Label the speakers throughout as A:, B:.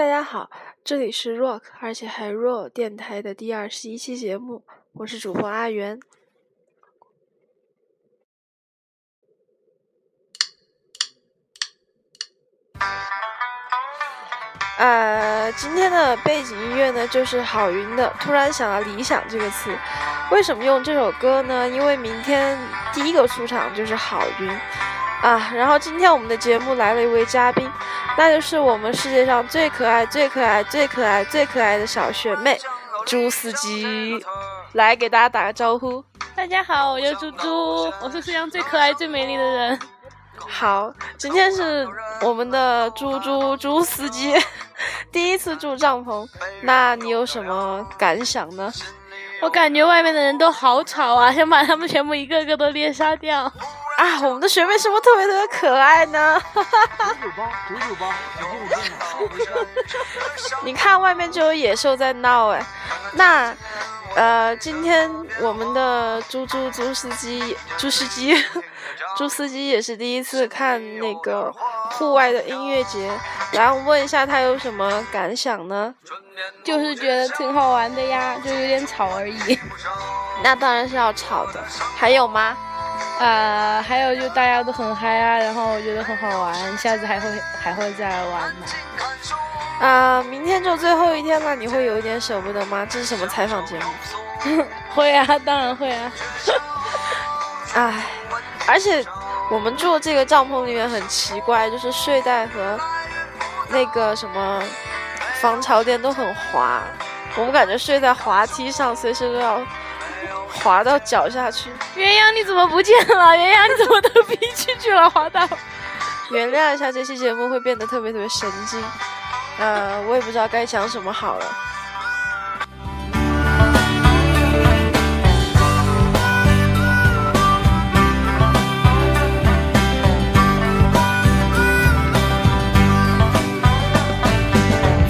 A: 大家好，这里是 Rock，而且还 Roll 电台的第二十一期节目，我是主播阿元。呃，今天的背景音乐呢，就是郝云的《突然想到理想》这个词。为什么用这首歌呢？因为明天第一个出场就是郝云啊。然后今天我们的节目来了一位嘉宾，那就是我们世界上最可爱、最可爱、最可爱、最可爱的小学妹朱司机，来给大家打个招呼。
B: 大家好，我叫猪猪，我是世界上最可爱、最美丽的人。
A: 好，今天是我们的猪猪猪司机第一次住帐篷，那你有什么感想呢？
B: 我感觉外面的人都好吵啊，想把他们全部一个个都猎杀掉。
A: 啊，我们的学妹是不是特别特别可爱呢？你看外面就有野兽在闹哎，那。呃，今天我们的猪猪猪司机，猪司机，猪司机也是第一次看那个户外的音乐节，来，我问一下他有什么感想呢？
B: 就是觉得挺好玩的呀，就有点吵而已。
A: 那当然是要吵的。还有吗？
B: 啊，还有就大家都很嗨啊，然后我觉得很好玩，下次还会还会再来玩的。
A: 啊，明天就最后一天了，你会有一点舍不得吗？这是什么采访节目？
B: 会啊，当然会啊。
A: 唉，而且我们住的这个帐篷里面很奇怪，就是睡袋和那个什么防潮垫都很滑，我们感觉睡在滑梯上，随时都要滑到脚下去。
B: 鸳鸯你怎么不见了？鸳鸯你怎么都逼进去了？滑到。
A: 原谅一下，这期节目会变得特别特别神经。呃，我也不知道该讲什么好了。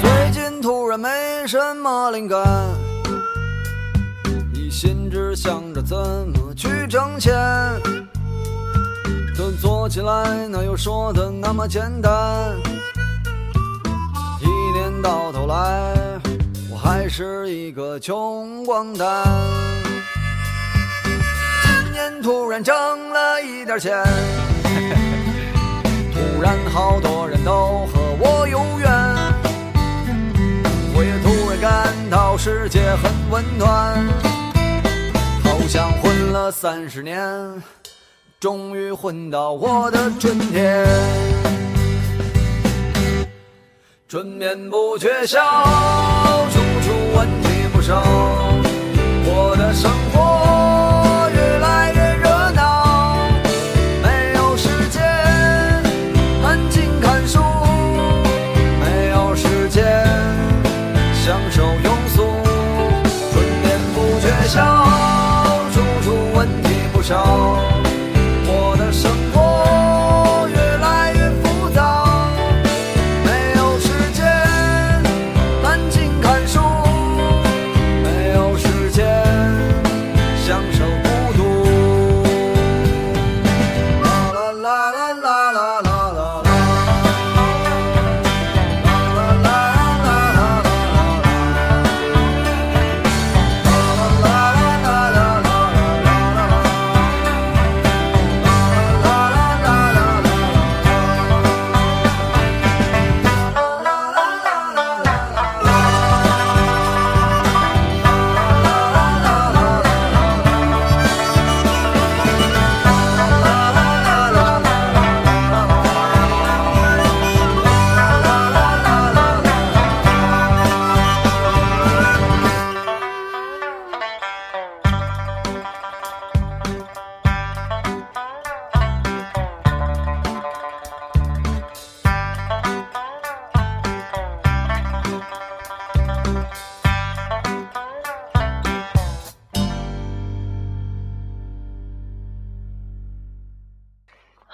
C: 最近突然没什么灵感，一心只想着怎么去挣钱，可做起来哪有说的那么简单？一年到头来，我还是一个穷光蛋。今年突然挣了一点钱，突然好多人都和我有缘，我也突然感到世界很温暖，了三十年，终于混到我的春天。春眠不觉晓，all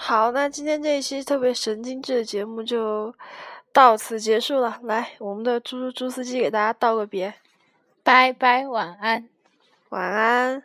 A: 好，那今天这一期特别神经质的节目就到此结束了。来，我们的猪猪猪司机给大家道个别，
B: 拜拜，晚安，
A: 晚安。